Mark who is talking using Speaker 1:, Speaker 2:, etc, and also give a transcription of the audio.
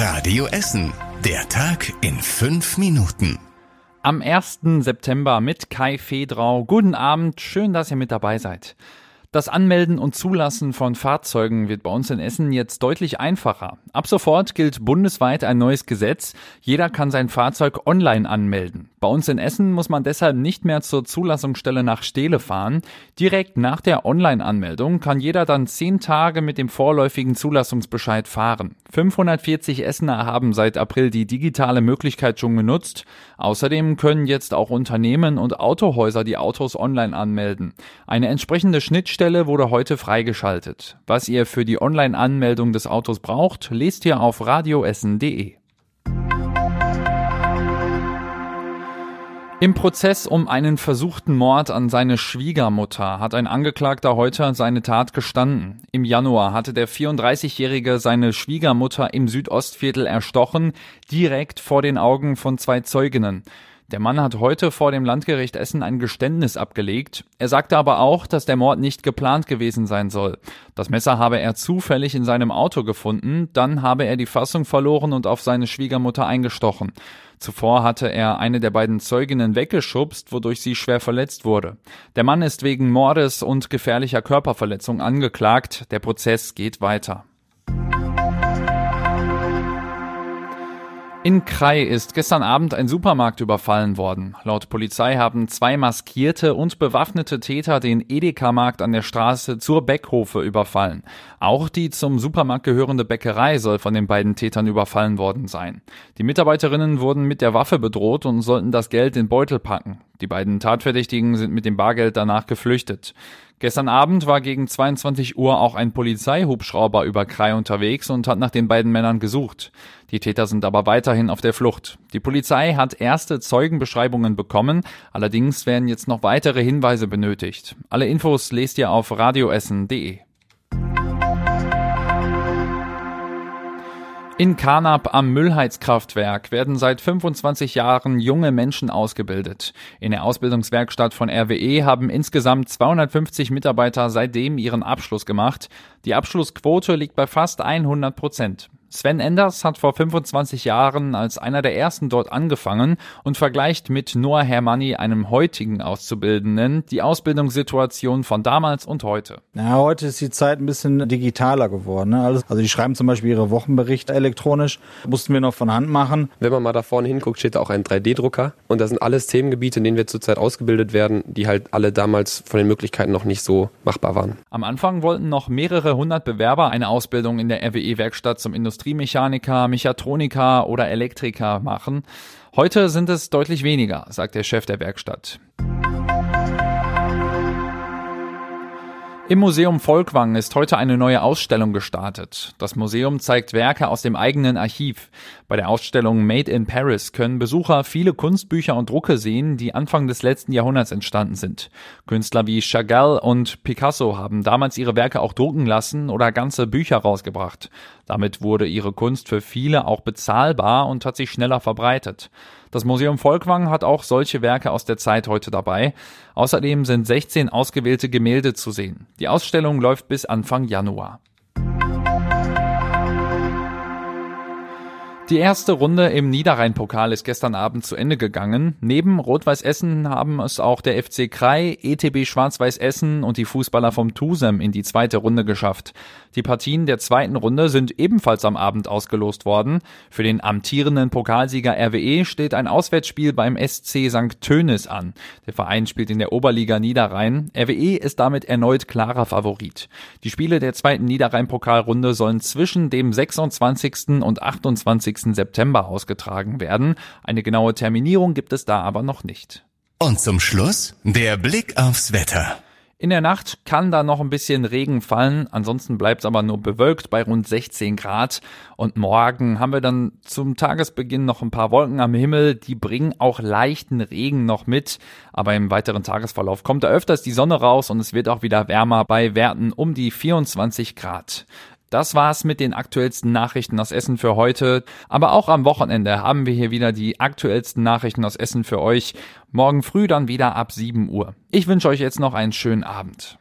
Speaker 1: Radio Essen. Der Tag in fünf Minuten.
Speaker 2: Am 1. September mit Kai Fedrau. Guten Abend, schön, dass ihr mit dabei seid. Das Anmelden und Zulassen von Fahrzeugen wird bei uns in Essen jetzt deutlich einfacher. Ab sofort gilt bundesweit ein neues Gesetz. Jeder kann sein Fahrzeug online anmelden. Bei uns in Essen muss man deshalb nicht mehr zur Zulassungsstelle nach Stele fahren. Direkt nach der Online-Anmeldung kann jeder dann zehn Tage mit dem vorläufigen Zulassungsbescheid fahren. 540 Essener haben seit April die digitale Möglichkeit schon genutzt. Außerdem können jetzt auch Unternehmen und Autohäuser die Autos online anmelden. Eine entsprechende Schnittstelle Stelle wurde heute freigeschaltet. Was ihr für die Online-Anmeldung des Autos braucht, lest ihr auf radioessen.de. Im Prozess um einen versuchten Mord an seine Schwiegermutter hat ein Angeklagter heute seine Tat gestanden. Im Januar hatte der 34-Jährige seine Schwiegermutter im Südostviertel erstochen, direkt vor den Augen von zwei Zeuginnen. Der Mann hat heute vor dem Landgericht Essen ein Geständnis abgelegt. Er sagte aber auch, dass der Mord nicht geplant gewesen sein soll. Das Messer habe er zufällig in seinem Auto gefunden, dann habe er die Fassung verloren und auf seine Schwiegermutter eingestochen. Zuvor hatte er eine der beiden Zeuginnen weggeschubst, wodurch sie schwer verletzt wurde. Der Mann ist wegen Mordes und gefährlicher Körperverletzung angeklagt. Der Prozess geht weiter. In Krai ist gestern Abend ein Supermarkt überfallen worden. Laut Polizei haben zwei maskierte und bewaffnete Täter den Edeka-Markt an der Straße zur Beckhofe überfallen. Auch die zum Supermarkt gehörende Bäckerei soll von den beiden Tätern überfallen worden sein. Die Mitarbeiterinnen wurden mit der Waffe bedroht und sollten das Geld in Beutel packen. Die beiden Tatverdächtigen sind mit dem Bargeld danach geflüchtet. Gestern Abend war gegen 22 Uhr auch ein Polizeihubschrauber über Krai unterwegs und hat nach den beiden Männern gesucht. Die Täter sind aber weiterhin auf der Flucht. Die Polizei hat erste Zeugenbeschreibungen bekommen, allerdings werden jetzt noch weitere Hinweise benötigt. Alle Infos lest ihr auf radioessen.de. In Karnap am Müllheizkraftwerk werden seit 25 Jahren junge Menschen ausgebildet. In der Ausbildungswerkstatt von RWE haben insgesamt 250 Mitarbeiter seitdem ihren Abschluss gemacht. Die Abschlussquote liegt bei fast 100 Prozent. Sven Enders hat vor 25 Jahren als einer der ersten dort angefangen und vergleicht mit Noah Hermanni, einem heutigen Auszubildenden, die Ausbildungssituation von damals und heute.
Speaker 3: Ja, heute ist die Zeit ein bisschen digitaler geworden. Ne? Also die schreiben zum Beispiel ihre Wochenberichte elektronisch, mussten wir noch von Hand machen.
Speaker 4: Wenn man mal da vorne hinguckt, steht da auch ein 3D-Drucker und das sind alles Themengebiete, in denen wir zurzeit ausgebildet werden, die halt alle damals von den Möglichkeiten noch nicht so machbar waren.
Speaker 2: Am Anfang wollten noch mehrere hundert Bewerber eine Ausbildung in der RWE-Werkstatt zum Industrie Industriemechaniker, Mechatroniker oder Elektriker machen. Heute sind es deutlich weniger, sagt der Chef der Werkstatt. Im Museum Volkwang ist heute eine neue Ausstellung gestartet. Das Museum zeigt Werke aus dem eigenen Archiv. Bei der Ausstellung Made in Paris können Besucher viele Kunstbücher und Drucke sehen, die Anfang des letzten Jahrhunderts entstanden sind. Künstler wie Chagall und Picasso haben damals ihre Werke auch drucken lassen oder ganze Bücher rausgebracht. Damit wurde ihre Kunst für viele auch bezahlbar und hat sich schneller verbreitet. Das Museum Volkwang hat auch solche Werke aus der Zeit heute dabei. Außerdem sind 16 ausgewählte Gemälde zu sehen. Die Ausstellung läuft bis Anfang Januar. Die erste Runde im Niederrhein-Pokal ist gestern Abend zu Ende gegangen. Neben Rot-Weiß Essen haben es auch der FC Krei, ETB Schwarz-Weiß Essen und die Fußballer vom Tusem in die zweite Runde geschafft. Die Partien der zweiten Runde sind ebenfalls am Abend ausgelost worden. Für den amtierenden Pokalsieger RWE steht ein Auswärtsspiel beim SC St. Tönis an. Der Verein spielt in der Oberliga Niederrhein. RWE ist damit erneut klarer Favorit. Die Spiele der zweiten Niederrhein-Pokalrunde sollen zwischen dem 26. und 28. September ausgetragen werden. Eine genaue Terminierung gibt es da aber noch nicht.
Speaker 1: Und zum Schluss der Blick aufs Wetter.
Speaker 2: In der Nacht kann da noch ein bisschen Regen fallen, ansonsten bleibt es aber nur bewölkt bei rund 16 Grad. Und morgen haben wir dann zum Tagesbeginn noch ein paar Wolken am Himmel, die bringen auch leichten Regen noch mit. Aber im weiteren Tagesverlauf kommt da öfters die Sonne raus und es wird auch wieder wärmer bei Werten um die 24 Grad. Das war's mit den aktuellsten Nachrichten aus Essen für heute. Aber auch am Wochenende haben wir hier wieder die aktuellsten Nachrichten aus Essen für euch. Morgen früh dann wieder ab 7 Uhr. Ich wünsche euch jetzt noch einen schönen Abend.